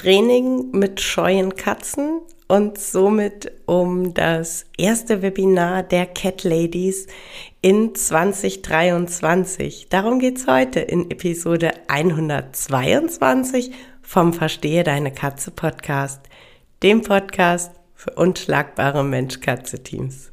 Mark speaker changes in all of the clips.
Speaker 1: Training mit scheuen Katzen und somit um das erste Webinar der Cat Ladies in 2023. Darum geht's heute in Episode 122 vom Verstehe deine Katze Podcast, dem Podcast für unschlagbare Mensch-Katze-Teams.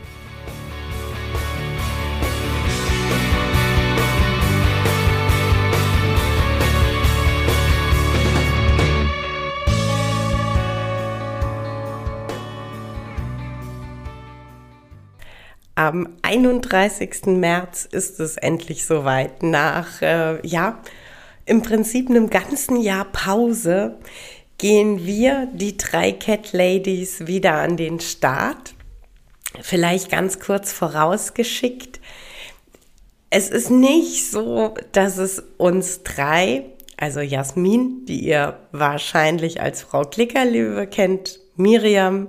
Speaker 1: Am 31. März ist es endlich soweit. Nach, äh, ja, im Prinzip einem ganzen Jahr Pause gehen wir, die drei Cat Ladies, wieder an den Start. Vielleicht ganz kurz vorausgeschickt. Es ist nicht so, dass es uns drei, also Jasmin, die ihr wahrscheinlich als Frau Klickerlöwe kennt, Miriam,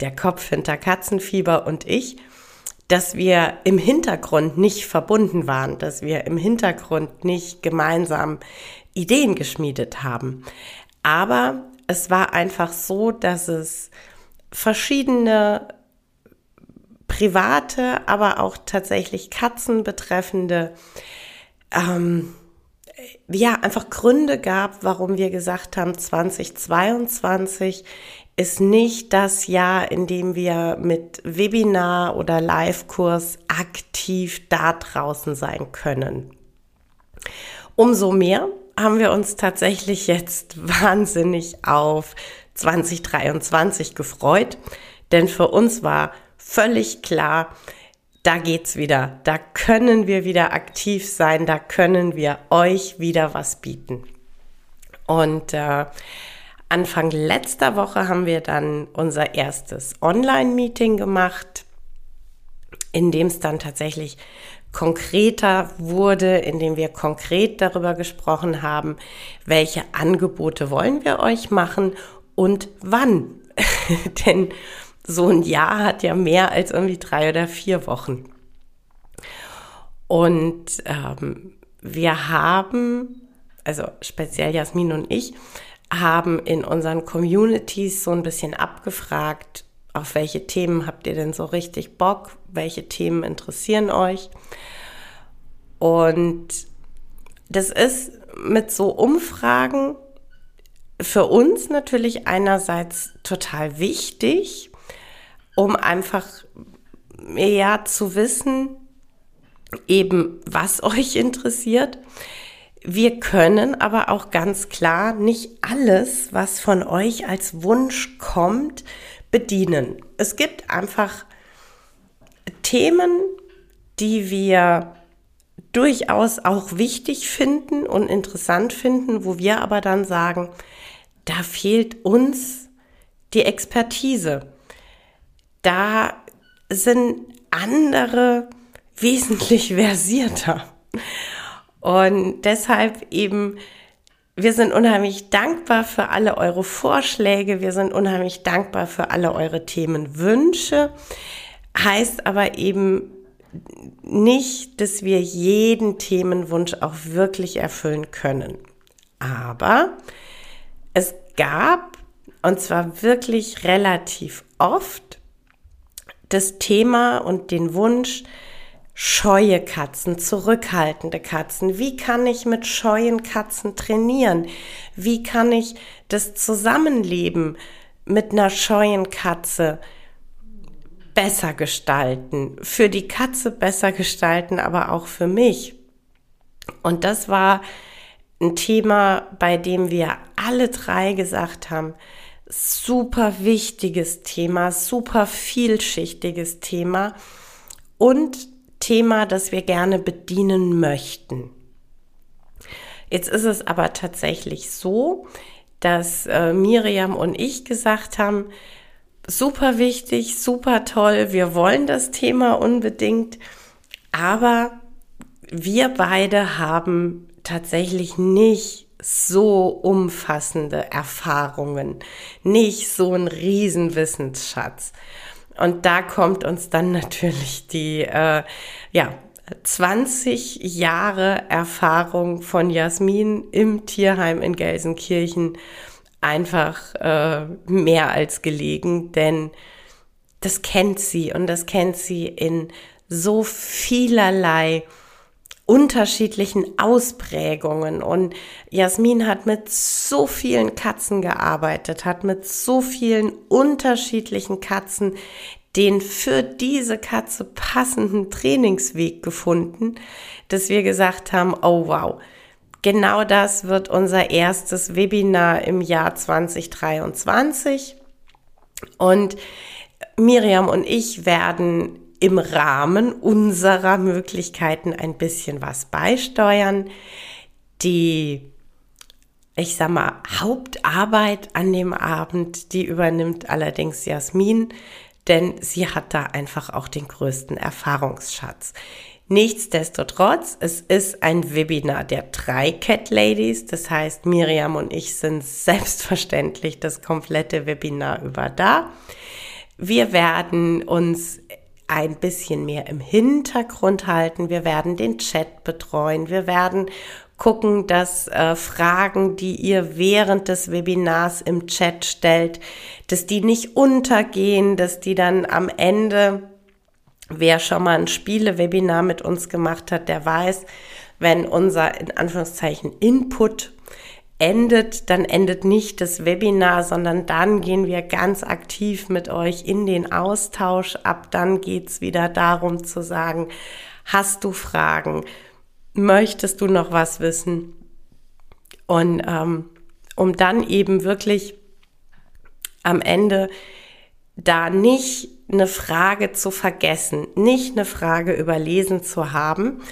Speaker 1: der Kopf hinter Katzenfieber und ich, dass wir im Hintergrund nicht verbunden waren, dass wir im Hintergrund nicht gemeinsam Ideen geschmiedet haben. Aber es war einfach so, dass es verschiedene private, aber auch tatsächlich Katzen betreffende, ähm, ja, einfach Gründe gab, warum wir gesagt haben, 2022 ist nicht das Jahr, in dem wir mit Webinar oder Live-Kurs aktiv da draußen sein können. Umso mehr haben wir uns tatsächlich jetzt wahnsinnig auf 2023 gefreut, denn für uns war völlig klar, da geht's wieder, da können wir wieder aktiv sein, da können wir euch wieder was bieten. Und äh, Anfang letzter Woche haben wir dann unser erstes Online-Meeting gemacht, in dem es dann tatsächlich konkreter wurde, in dem wir konkret darüber gesprochen haben, welche Angebote wollen wir euch machen und wann. Denn so ein Jahr hat ja mehr als irgendwie drei oder vier Wochen. Und ähm, wir haben, also speziell Jasmin und ich, haben in unseren Communities so ein bisschen abgefragt, auf welche Themen habt ihr denn so richtig Bock, welche Themen interessieren euch. Und das ist mit so Umfragen für uns natürlich einerseits total wichtig, um einfach ja zu wissen, eben was euch interessiert wir können aber auch ganz klar nicht alles, was von euch als Wunsch kommt, bedienen. Es gibt einfach Themen, die wir durchaus auch wichtig finden und interessant finden, wo wir aber dann sagen, da fehlt uns die Expertise. Da sind andere wesentlich versierter. Und deshalb eben, wir sind unheimlich dankbar für alle eure Vorschläge, wir sind unheimlich dankbar für alle eure Themenwünsche. Heißt aber eben nicht, dass wir jeden Themenwunsch auch wirklich erfüllen können. Aber es gab, und zwar wirklich relativ oft, das Thema und den Wunsch, scheue Katzen, zurückhaltende Katzen. Wie kann ich mit scheuen Katzen trainieren? Wie kann ich das Zusammenleben mit einer scheuen Katze besser gestalten? Für die Katze besser gestalten, aber auch für mich. Und das war ein Thema, bei dem wir alle drei gesagt haben, super wichtiges Thema, super vielschichtiges Thema und Thema, das wir gerne bedienen möchten. Jetzt ist es aber tatsächlich so, dass äh, Miriam und ich gesagt haben, super wichtig, super toll, wir wollen das Thema unbedingt, aber wir beide haben tatsächlich nicht so umfassende Erfahrungen, nicht so ein Riesenwissensschatz. Und da kommt uns dann natürlich die, äh, ja, 20 Jahre Erfahrung von Jasmin im Tierheim in Gelsenkirchen einfach äh, mehr als gelegen, denn das kennt sie und das kennt sie in so vielerlei unterschiedlichen Ausprägungen. Und Jasmin hat mit so vielen Katzen gearbeitet, hat mit so vielen unterschiedlichen Katzen den für diese Katze passenden Trainingsweg gefunden, dass wir gesagt haben, oh wow, genau das wird unser erstes Webinar im Jahr 2023. Und Miriam und ich werden im Rahmen unserer Möglichkeiten ein bisschen was beisteuern. Die, ich sag mal, Hauptarbeit an dem Abend, die übernimmt allerdings Jasmin, denn sie hat da einfach auch den größten Erfahrungsschatz. Nichtsdestotrotz, es ist ein Webinar der drei Cat Ladies. Das heißt, Miriam und ich sind selbstverständlich das komplette Webinar über da. Wir werden uns ein bisschen mehr im Hintergrund halten. Wir werden den Chat betreuen. Wir werden gucken, dass äh, Fragen, die ihr während des Webinars im Chat stellt, dass die nicht untergehen, dass die dann am Ende, wer schon mal ein Spiele-Webinar mit uns gemacht hat, der weiß, wenn unser in Anführungszeichen Input endet, dann endet nicht das Webinar, sondern dann gehen wir ganz aktiv mit euch in den Austausch. Ab dann geht's wieder darum zu sagen, hast du Fragen? Möchtest du noch was wissen? Und ähm, um dann eben wirklich am Ende da nicht eine Frage zu vergessen, nicht eine Frage überlesen zu haben,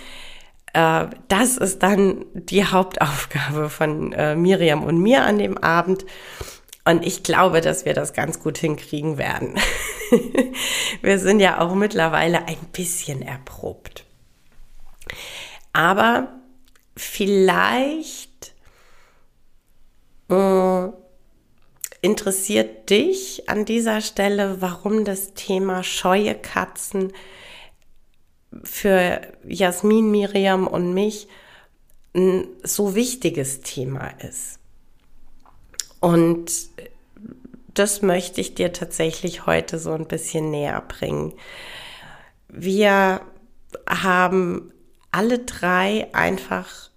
Speaker 1: äh, das ist dann die Hauptaufgabe von äh, Miriam und mir an dem Abend. Und ich glaube, dass wir das ganz gut hinkriegen werden. wir sind ja auch mittlerweile ein bisschen erprobt. Aber vielleicht äh, interessiert dich an dieser Stelle, warum das Thema scheue Katzen für Jasmin, Miriam und mich ein so wichtiges Thema ist. Und das möchte ich dir tatsächlich heute so ein bisschen näher bringen. Wir haben alle drei einfach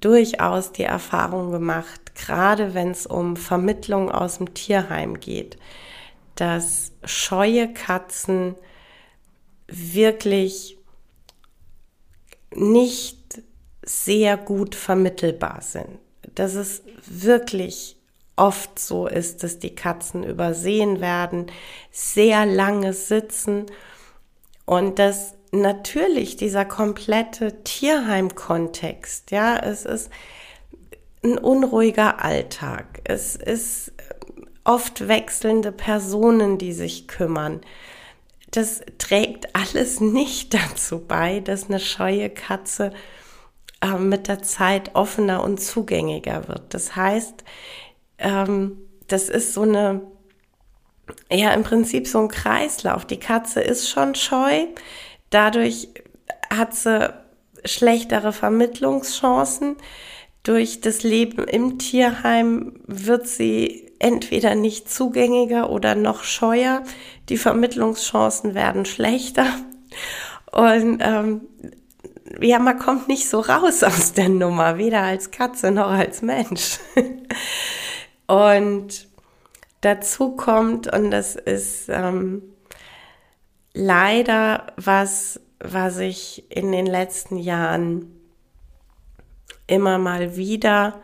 Speaker 1: durchaus die Erfahrung gemacht, gerade wenn es um Vermittlung aus dem Tierheim geht, dass scheue Katzen wirklich nicht sehr gut vermittelbar sind. Dass es wirklich oft so ist, dass die Katzen übersehen werden, sehr lange sitzen und dass natürlich dieser komplette Tierheim-Kontext, ja, es ist ein unruhiger Alltag, es ist oft wechselnde Personen, die sich kümmern das trägt alles nicht dazu bei, dass eine scheue Katze äh, mit der Zeit offener und zugänglicher wird. Das heißt, ähm, das ist so eine, ja, im Prinzip so ein Kreislauf. Die Katze ist schon scheu, dadurch hat sie schlechtere Vermittlungschancen. Durch das Leben im Tierheim wird sie entweder nicht zugängiger oder noch scheuer. Die Vermittlungschancen werden schlechter. Und ähm, ja, man kommt nicht so raus aus der Nummer, weder als Katze noch als Mensch. und dazu kommt, und das ist ähm, leider was, was ich in den letzten Jahren immer mal wieder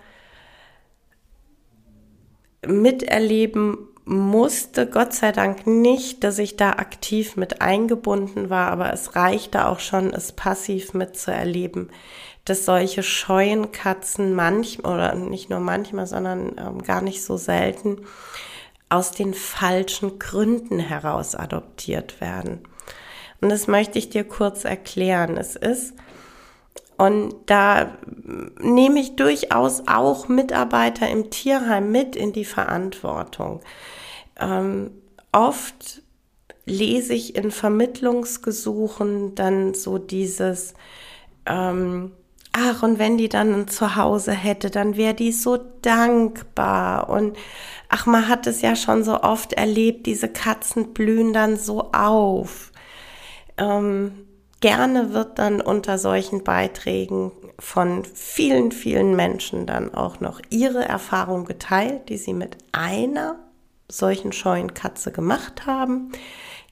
Speaker 1: miterleben musste Gott sei Dank nicht, dass ich da aktiv mit eingebunden war, aber es reichte auch schon, es passiv mitzuerleben, dass solche scheuen Katzen manchmal, oder nicht nur manchmal, sondern ähm, gar nicht so selten, aus den falschen Gründen heraus adoptiert werden. Und das möchte ich dir kurz erklären. Es ist, und da nehme ich durchaus auch Mitarbeiter im Tierheim mit in die Verantwortung. Ähm, oft lese ich in Vermittlungsgesuchen dann so dieses, ähm, ach, und wenn die dann ein Zuhause hätte, dann wäre die so dankbar. Und ach, man hat es ja schon so oft erlebt, diese Katzen blühen dann so auf. Ähm, gerne wird dann unter solchen Beiträgen von vielen, vielen Menschen dann auch noch ihre Erfahrung geteilt, die sie mit einer solchen scheuen Katze gemacht haben,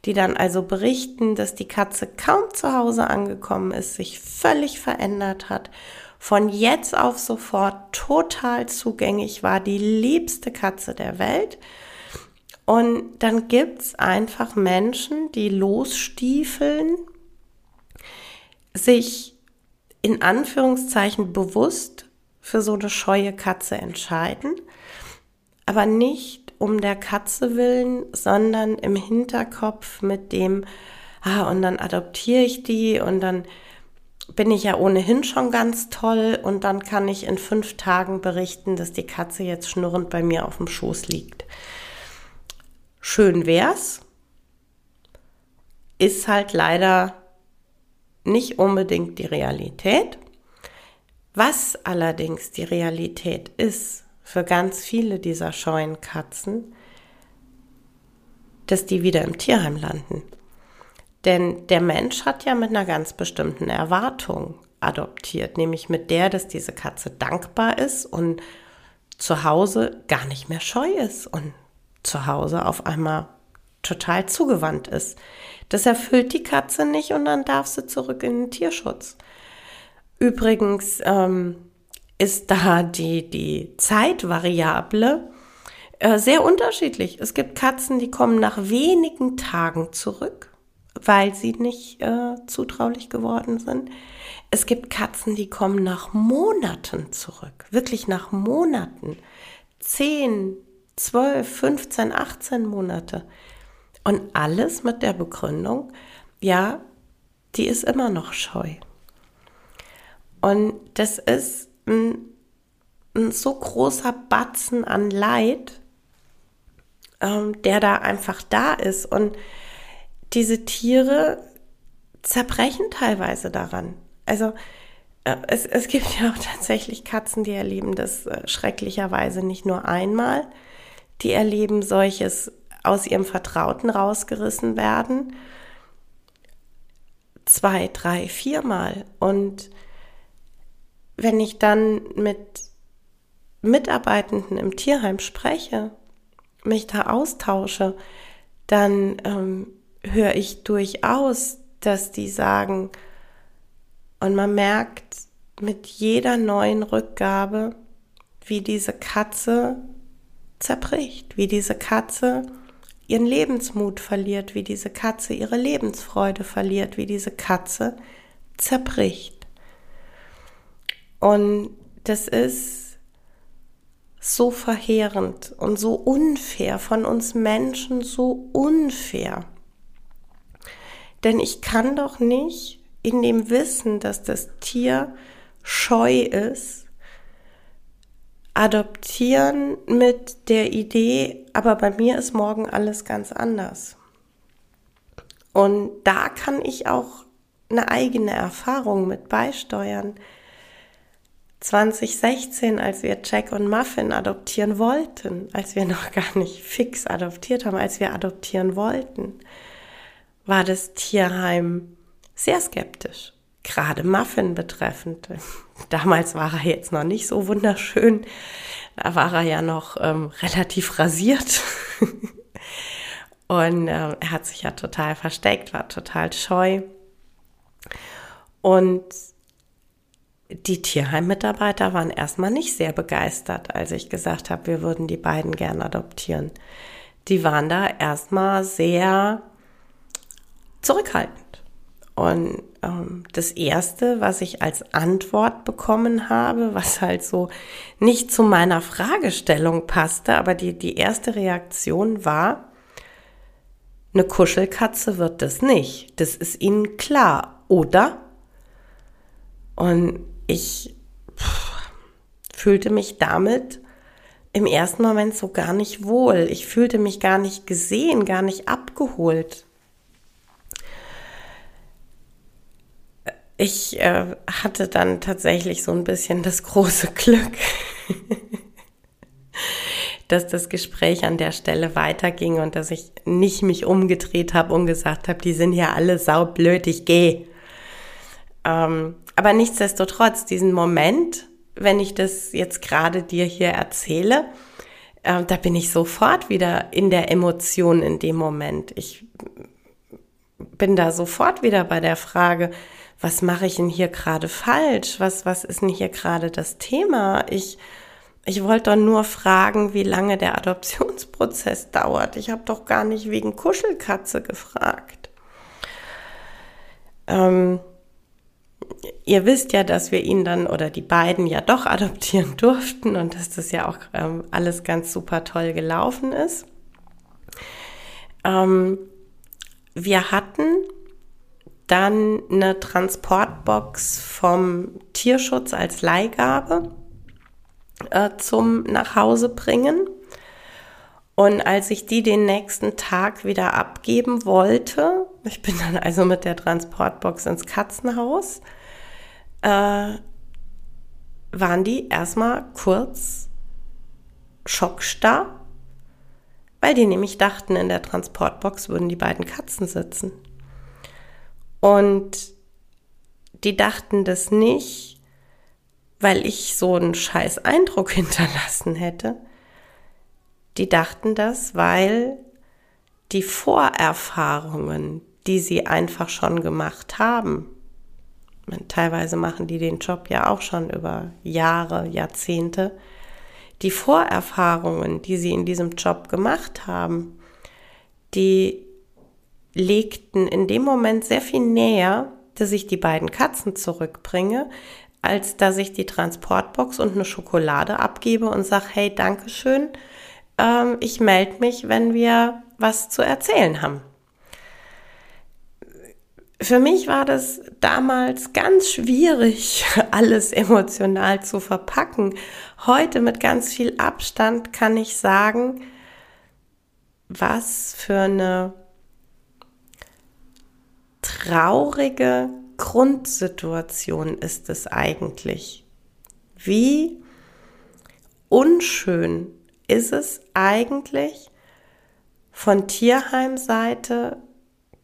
Speaker 1: die dann also berichten, dass die Katze kaum zu Hause angekommen ist, sich völlig verändert hat, von jetzt auf sofort total zugänglich war, die liebste Katze der Welt. Und dann gibt's einfach Menschen, die losstiefeln sich in Anführungszeichen bewusst für so eine scheue Katze entscheiden, aber nicht um der Katze willen, sondern im Hinterkopf mit dem, ah, und dann adoptiere ich die und dann bin ich ja ohnehin schon ganz toll und dann kann ich in fünf Tagen berichten, dass die Katze jetzt schnurrend bei mir auf dem Schoß liegt. Schön wär's, ist halt leider nicht unbedingt die Realität. Was allerdings die Realität ist für ganz viele dieser scheuen Katzen, dass die wieder im Tierheim landen. Denn der Mensch hat ja mit einer ganz bestimmten Erwartung adoptiert, nämlich mit der, dass diese Katze dankbar ist und zu Hause gar nicht mehr scheu ist und zu Hause auf einmal total zugewandt ist. Das erfüllt die Katze nicht und dann darf sie zurück in den Tierschutz. Übrigens ähm, ist da die, die Zeitvariable äh, sehr unterschiedlich. Es gibt Katzen, die kommen nach wenigen Tagen zurück, weil sie nicht äh, zutraulich geworden sind. Es gibt Katzen, die kommen nach Monaten zurück, wirklich nach Monaten. 10, 12, 15, 18 Monate. Und alles mit der Begründung, ja, die ist immer noch scheu. Und das ist ein, ein so großer Batzen an Leid, ähm, der da einfach da ist. Und diese Tiere zerbrechen teilweise daran. Also äh, es, es gibt ja auch tatsächlich Katzen, die erleben das äh, schrecklicherweise nicht nur einmal. Die erleben solches aus ihrem Vertrauten rausgerissen werden. Zwei, drei, viermal. Und wenn ich dann mit Mitarbeitenden im Tierheim spreche, mich da austausche, dann ähm, höre ich durchaus, dass die sagen, und man merkt mit jeder neuen Rückgabe, wie diese Katze zerbricht, wie diese Katze ihren Lebensmut verliert, wie diese Katze ihre Lebensfreude verliert, wie diese Katze zerbricht. Und das ist so verheerend und so unfair, von uns Menschen so unfair. Denn ich kann doch nicht in dem Wissen, dass das Tier scheu ist, adoptieren mit der Idee, aber bei mir ist morgen alles ganz anders. Und da kann ich auch eine eigene Erfahrung mit beisteuern. 2016, als wir Jack und Muffin adoptieren wollten, als wir noch gar nicht fix adoptiert haben, als wir adoptieren wollten, war das Tierheim sehr skeptisch gerade Muffin betreffend. Damals war er jetzt noch nicht so wunderschön. Da war er ja noch ähm, relativ rasiert. Und äh, er hat sich ja total versteckt, war total scheu. Und die Tierheim-Mitarbeiter waren erstmal nicht sehr begeistert, als ich gesagt habe, wir würden die beiden gern adoptieren. die waren da erstmal sehr zurückhaltend. Und ähm, das Erste, was ich als Antwort bekommen habe, was halt so nicht zu meiner Fragestellung passte, aber die, die erste Reaktion war, eine Kuschelkatze wird das nicht. Das ist Ihnen klar, oder? Und ich pff, fühlte mich damit im ersten Moment so gar nicht wohl. Ich fühlte mich gar nicht gesehen, gar nicht abgeholt. Ich äh, hatte dann tatsächlich so ein bisschen das große Glück, dass das Gespräch an der Stelle weiterging und dass ich nicht mich umgedreht habe und gesagt habe, die sind ja alle saublöd, ich gehe. Ähm, aber nichtsdestotrotz, diesen Moment, wenn ich das jetzt gerade dir hier erzähle, äh, da bin ich sofort wieder in der Emotion in dem Moment. Ich bin da sofort wieder bei der Frage, was mache ich denn hier gerade falsch? Was, was ist denn hier gerade das Thema? Ich, ich wollte doch nur fragen, wie lange der Adoptionsprozess dauert. Ich habe doch gar nicht wegen Kuschelkatze gefragt. Ähm, ihr wisst ja, dass wir ihn dann oder die beiden ja doch adoptieren durften und dass das ja auch ähm, alles ganz super toll gelaufen ist. Ähm, wir hatten dann eine Transportbox vom Tierschutz als Leihgabe äh, zum Nachhause bringen. Und als ich die den nächsten Tag wieder abgeben wollte, ich bin dann also mit der Transportbox ins Katzenhaus, äh, waren die erstmal kurz schockstarr, weil die nämlich dachten, in der Transportbox würden die beiden Katzen sitzen. Und die dachten das nicht, weil ich so einen scheiß Eindruck hinterlassen hätte. Die dachten das, weil die Vorerfahrungen, die sie einfach schon gemacht haben, teilweise machen die den Job ja auch schon über Jahre, Jahrzehnte, die Vorerfahrungen, die sie in diesem Job gemacht haben, die legten in dem Moment sehr viel näher, dass ich die beiden Katzen zurückbringe, als dass ich die Transportbox und eine Schokolade abgebe und sage, hey, Dankeschön, ähm, ich melde mich, wenn wir was zu erzählen haben. Für mich war das damals ganz schwierig, alles emotional zu verpacken. Heute mit ganz viel Abstand kann ich sagen, was für eine traurige Grundsituation ist es eigentlich? Wie unschön ist es eigentlich von Tierheimseite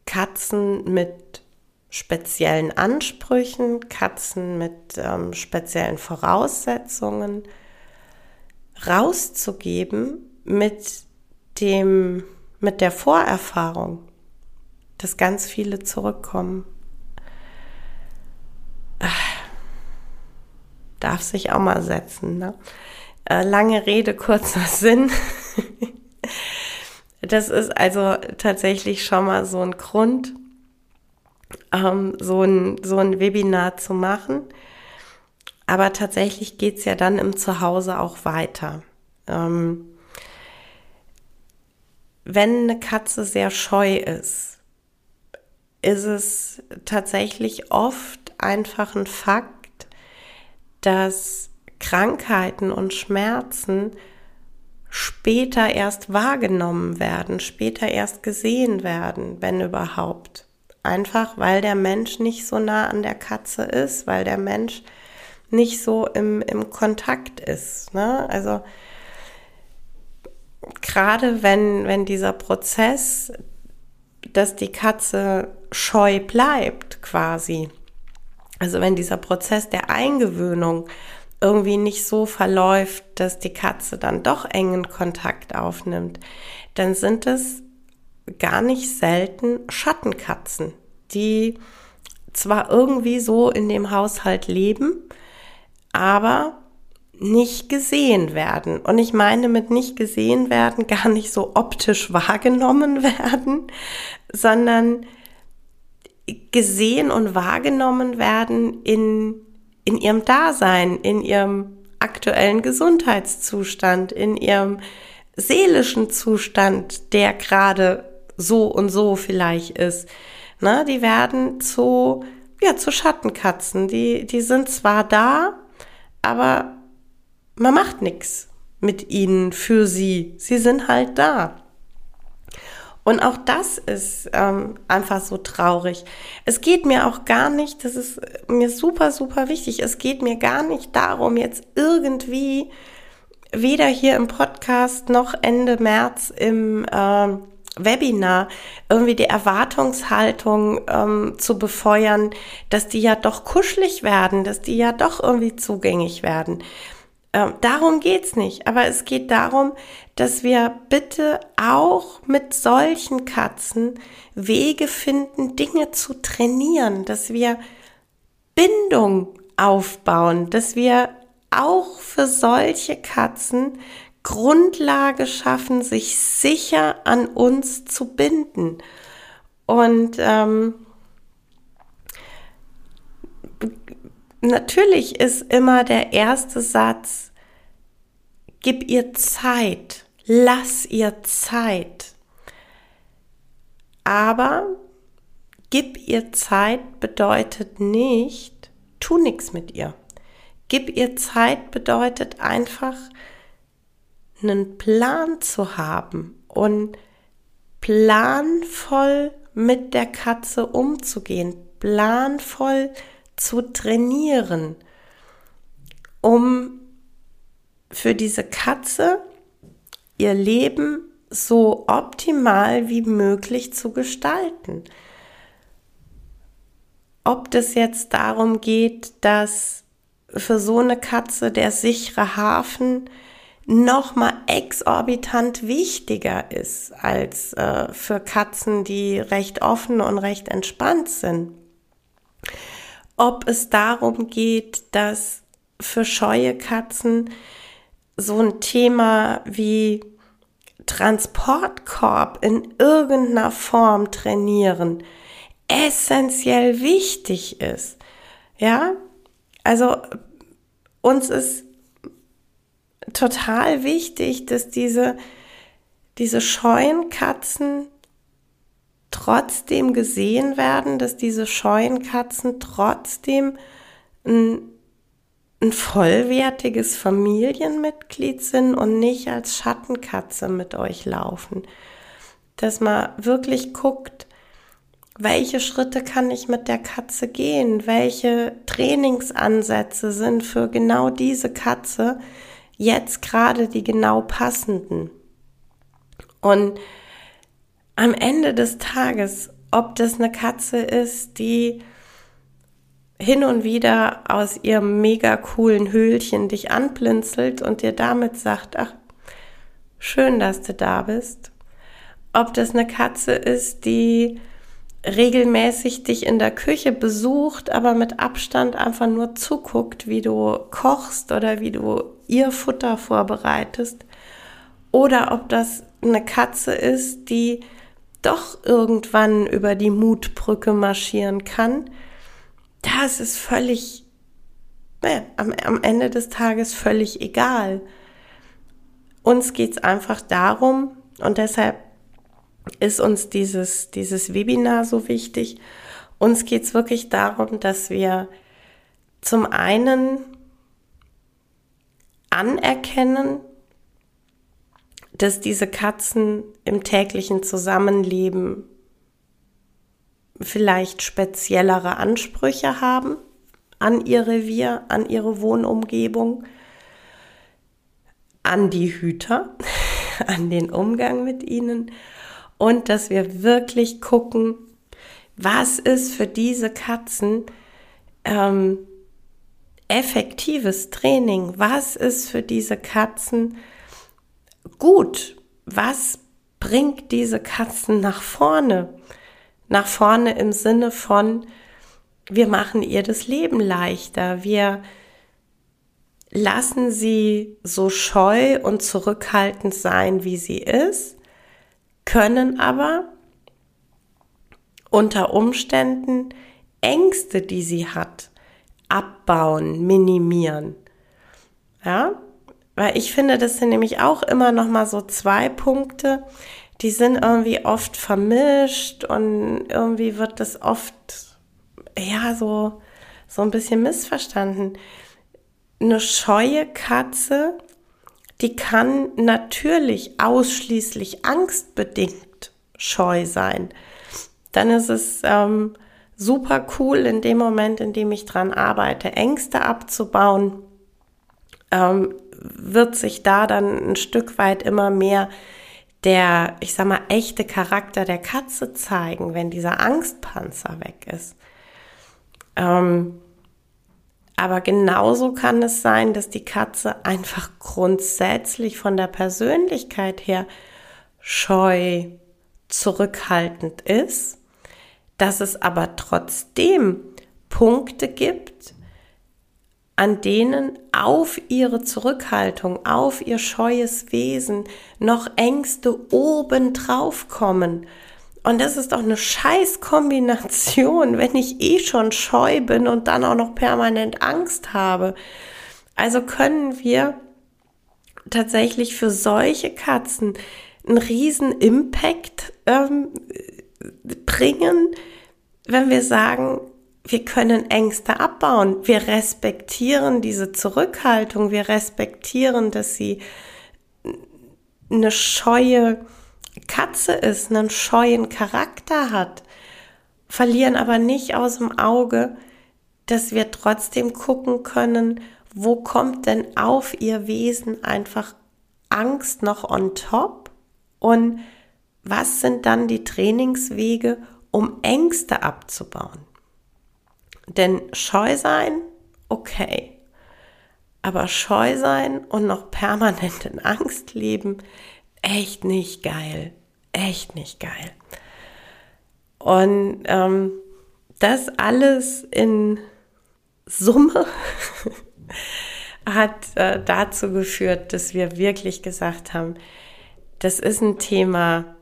Speaker 1: Katzen mit speziellen Ansprüchen, Katzen mit ähm, speziellen Voraussetzungen rauszugeben mit dem, mit der Vorerfahrung, dass ganz viele zurückkommen. Darf sich auch mal setzen. Ne? Äh, lange Rede, kurzer Sinn. das ist also tatsächlich schon mal so ein Grund, ähm, so, ein, so ein Webinar zu machen. Aber tatsächlich geht's ja dann im Zuhause auch weiter. Ähm, wenn eine Katze sehr scheu ist, ist es tatsächlich oft einfach ein Fakt, dass Krankheiten und Schmerzen später erst wahrgenommen werden, später erst gesehen werden, wenn überhaupt. Einfach weil der Mensch nicht so nah an der Katze ist, weil der Mensch nicht so im, im Kontakt ist. Ne? Also gerade wenn, wenn dieser Prozess, dass die Katze scheu bleibt quasi, also wenn dieser Prozess der Eingewöhnung irgendwie nicht so verläuft, dass die Katze dann doch engen Kontakt aufnimmt, dann sind es gar nicht selten Schattenkatzen, die zwar irgendwie so in dem Haushalt leben, aber nicht gesehen werden. Und ich meine mit nicht gesehen werden gar nicht so optisch wahrgenommen werden, sondern gesehen und wahrgenommen werden in, in ihrem Dasein, in ihrem aktuellen Gesundheitszustand, in ihrem seelischen Zustand, der gerade so und so vielleicht ist. Ne, die werden zu, ja, zu Schattenkatzen. Die, die sind zwar da, aber man macht nichts mit ihnen für sie. Sie sind halt da. Und auch das ist ähm, einfach so traurig. Es geht mir auch gar nicht, das ist mir super, super wichtig, es geht mir gar nicht darum, jetzt irgendwie weder hier im Podcast noch Ende März im äh, Webinar irgendwie die Erwartungshaltung ähm, zu befeuern, dass die ja doch kuschelig werden, dass die ja doch irgendwie zugänglich werden. Ähm, darum geht's nicht, aber es geht darum, dass wir bitte auch mit solchen Katzen Wege finden, Dinge zu trainieren, dass wir Bindung aufbauen, dass wir auch für solche Katzen Grundlage schaffen, sich sicher an uns zu binden. Und ähm, natürlich ist immer der erste Satz, gib ihr Zeit, lass ihr Zeit. Aber gib ihr Zeit bedeutet nicht, tu nichts mit ihr. Gib ihr Zeit bedeutet einfach, einen Plan zu haben und planvoll mit der Katze umzugehen, planvoll zu trainieren, um für diese Katze ihr Leben so optimal wie möglich zu gestalten. Ob das jetzt darum geht, dass für so eine Katze der sichere Hafen nochmal exorbitant wichtiger ist als äh, für Katzen, die recht offen und recht entspannt sind ob es darum geht, dass für scheue Katzen so ein Thema wie Transportkorb in irgendeiner Form trainieren essentiell wichtig ist. Ja, also uns ist total wichtig, dass diese, diese scheuen Katzen trotzdem gesehen werden, dass diese scheuen Katzen trotzdem ein, ein vollwertiges Familienmitglied sind und nicht als Schattenkatze mit euch laufen. Dass man wirklich guckt, welche Schritte kann ich mit der Katze gehen? Welche Trainingsansätze sind für genau diese Katze jetzt gerade die genau passenden? Und am Ende des Tages, ob das eine Katze ist, die hin und wieder aus ihrem mega coolen Höhlchen dich anblinzelt und dir damit sagt, ach, schön, dass du da bist. Ob das eine Katze ist, die regelmäßig dich in der Küche besucht, aber mit Abstand einfach nur zuguckt, wie du kochst oder wie du ihr Futter vorbereitest. Oder ob das eine Katze ist, die doch irgendwann über die Mutbrücke marschieren kann, das ist völlig, äh, am, am Ende des Tages völlig egal. Uns geht's einfach darum, und deshalb ist uns dieses, dieses Webinar so wichtig, uns geht's wirklich darum, dass wir zum einen anerkennen, dass diese Katzen im täglichen Zusammenleben vielleicht speziellere Ansprüche haben an ihr Revier, an ihre Wohnumgebung, an die Hüter, an den Umgang mit ihnen. Und dass wir wirklich gucken, was ist für diese Katzen ähm, effektives Training, was ist für diese Katzen gut? Was bringt diese Katzen nach vorne? Nach vorne im Sinne von, wir machen ihr das Leben leichter, wir lassen sie so scheu und zurückhaltend sein, wie sie ist, können aber unter Umständen Ängste, die sie hat, abbauen, minimieren. Ja, weil ich finde, das sind nämlich auch immer noch mal so zwei Punkte, die sind irgendwie oft vermischt und irgendwie wird das oft ja so so ein bisschen missverstanden. Eine scheue Katze, die kann natürlich ausschließlich angstbedingt scheu sein. Dann ist es ähm, super cool in dem Moment, in dem ich dran arbeite, Ängste abzubauen, ähm, wird sich da dann ein Stück weit immer mehr der, ich sag mal, echte Charakter der Katze zeigen, wenn dieser Angstpanzer weg ist. Ähm, aber genauso kann es sein, dass die Katze einfach grundsätzlich von der Persönlichkeit her scheu, zurückhaltend ist, dass es aber trotzdem Punkte gibt, an denen auf ihre Zurückhaltung, auf ihr scheues Wesen noch Ängste obendrauf kommen. Und das ist doch eine scheiß Kombination, wenn ich eh schon scheu bin und dann auch noch permanent Angst habe. Also können wir tatsächlich für solche Katzen einen riesen Impact ähm, bringen, wenn wir sagen, wir können Ängste abbauen. Wir respektieren diese Zurückhaltung. Wir respektieren, dass sie eine scheue Katze ist, einen scheuen Charakter hat. Verlieren aber nicht aus dem Auge, dass wir trotzdem gucken können, wo kommt denn auf ihr Wesen einfach Angst noch on top und was sind dann die Trainingswege, um Ängste abzubauen. Denn scheu sein, okay. Aber scheu sein und noch permanent in Angst leben, echt nicht geil. Echt nicht geil. Und ähm, das alles in Summe hat äh, dazu geführt, dass wir wirklich gesagt haben, das ist ein Thema,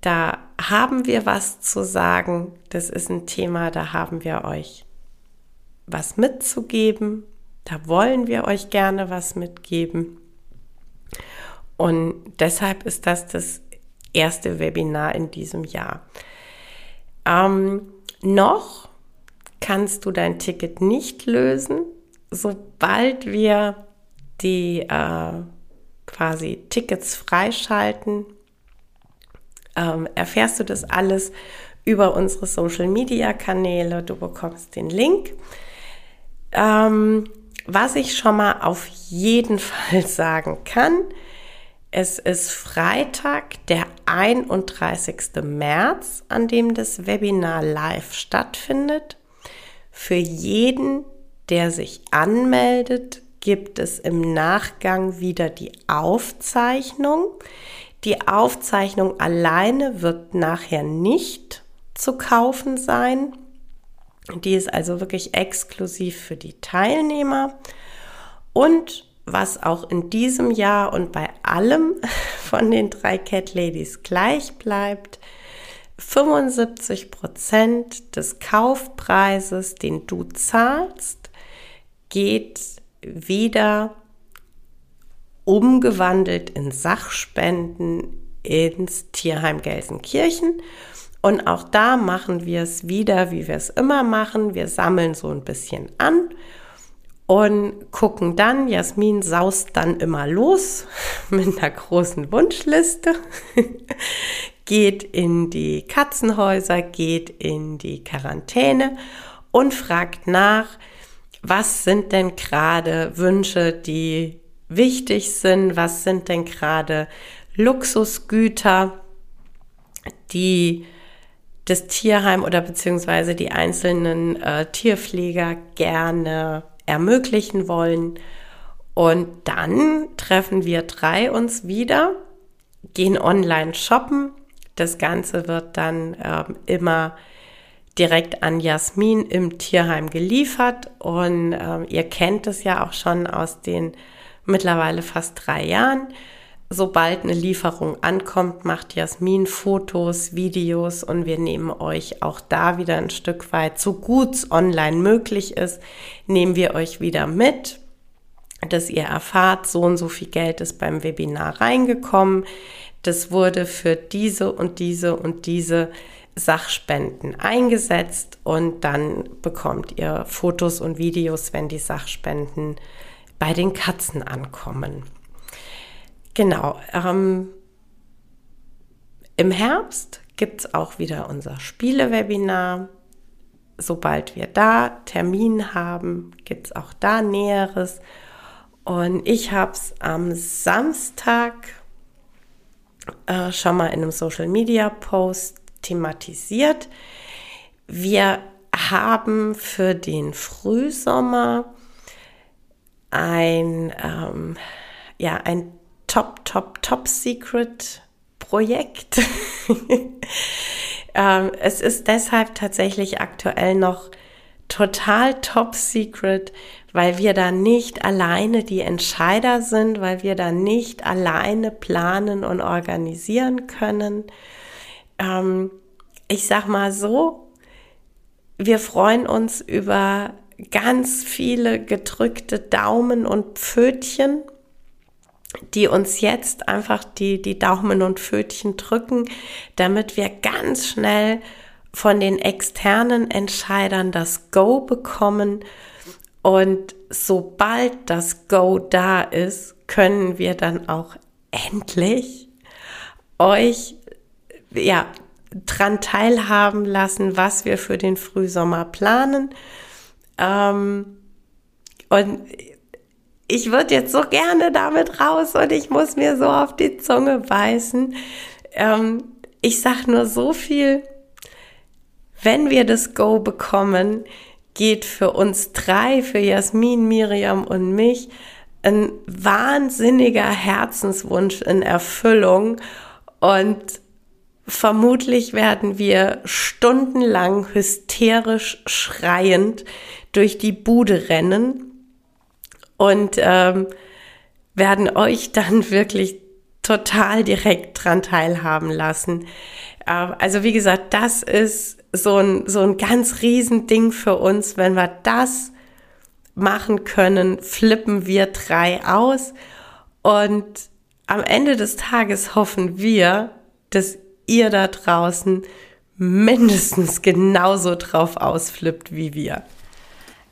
Speaker 1: da haben wir was zu sagen. Das ist ein Thema, da haben wir euch was mitzugeben. Da wollen wir euch gerne was mitgeben. Und deshalb ist das das erste Webinar in diesem Jahr. Ähm, noch kannst du dein Ticket nicht lösen, sobald wir die äh, quasi Tickets freischalten ähm, erfährst du das alles über unsere Social-Media-Kanäle. Du bekommst den Link. Ähm, was ich schon mal auf jeden Fall sagen kann, es ist Freitag, der 31. März, an dem das Webinar live stattfindet. Für jeden, der sich anmeldet, gibt es im Nachgang wieder die Aufzeichnung. Die Aufzeichnung alleine wird nachher nicht zu kaufen sein. Die ist also wirklich exklusiv für die Teilnehmer. Und was auch in diesem Jahr und bei allem von den drei Cat Ladies gleich bleibt, 75 Prozent des Kaufpreises, den du zahlst, geht wieder umgewandelt in Sachspenden ins Tierheim Gelsenkirchen. Und auch da machen wir es wieder, wie wir es immer machen. Wir sammeln so ein bisschen an und gucken dann, Jasmin saust dann immer los mit einer großen Wunschliste, geht in die Katzenhäuser, geht in die Quarantäne und fragt nach, was sind denn gerade Wünsche, die wichtig sind, was sind denn gerade Luxusgüter, die das Tierheim oder beziehungsweise die einzelnen äh, Tierpfleger gerne ermöglichen wollen. Und dann treffen wir drei uns wieder, gehen online shoppen. Das Ganze wird dann äh, immer direkt an Jasmin im Tierheim geliefert und äh, ihr kennt es ja auch schon aus den mittlerweile fast drei Jahren. Sobald eine Lieferung ankommt, macht Jasmin Fotos, Videos und wir nehmen euch auch da wieder ein Stück weit, so gut es online möglich ist, nehmen wir euch wieder mit, dass ihr erfahrt, so und so viel Geld ist beim Webinar reingekommen. Das wurde für diese und diese und diese Sachspenden eingesetzt und dann bekommt ihr Fotos und Videos, wenn die Sachspenden bei den Katzen ankommen. Genau. Ähm, Im Herbst gibt es auch wieder unser Spielewebinar. Sobald wir da Termin haben, gibt es auch da Näheres. Und ich habe es am Samstag äh, schon mal in einem Social Media Post thematisiert. Wir haben für den Frühsommer ein, ähm, ja, ein Top, Top, Top Secret Projekt. ähm, es ist deshalb tatsächlich aktuell noch total Top Secret, weil wir da nicht alleine die Entscheider sind, weil wir da nicht alleine planen und organisieren können. Ähm, ich sag mal so, wir freuen uns über ganz viele gedrückte Daumen und Pfötchen, die uns jetzt einfach die, die Daumen und Pfötchen drücken, damit wir ganz schnell von den externen Entscheidern das Go bekommen. Und sobald das Go da ist, können wir dann auch endlich euch ja dran teilhaben lassen, was wir für den Frühsommer planen. Ähm, und ich würde jetzt so gerne damit raus und ich muss mir so auf die Zunge beißen. Ähm, ich sag nur so viel, wenn wir das Go bekommen, geht für uns drei, für Jasmin, Miriam und mich, ein wahnsinniger Herzenswunsch in Erfüllung und vermutlich werden wir stundenlang hysterisch schreiend durch die Bude rennen und ähm, werden euch dann wirklich total direkt dran teilhaben lassen. Äh, also wie gesagt, das ist so ein, so ein ganz riesen Ding für uns. Wenn wir das machen können, flippen wir drei aus. Und am Ende des Tages hoffen wir, dass ihr da draußen mindestens genauso drauf ausflippt wie wir.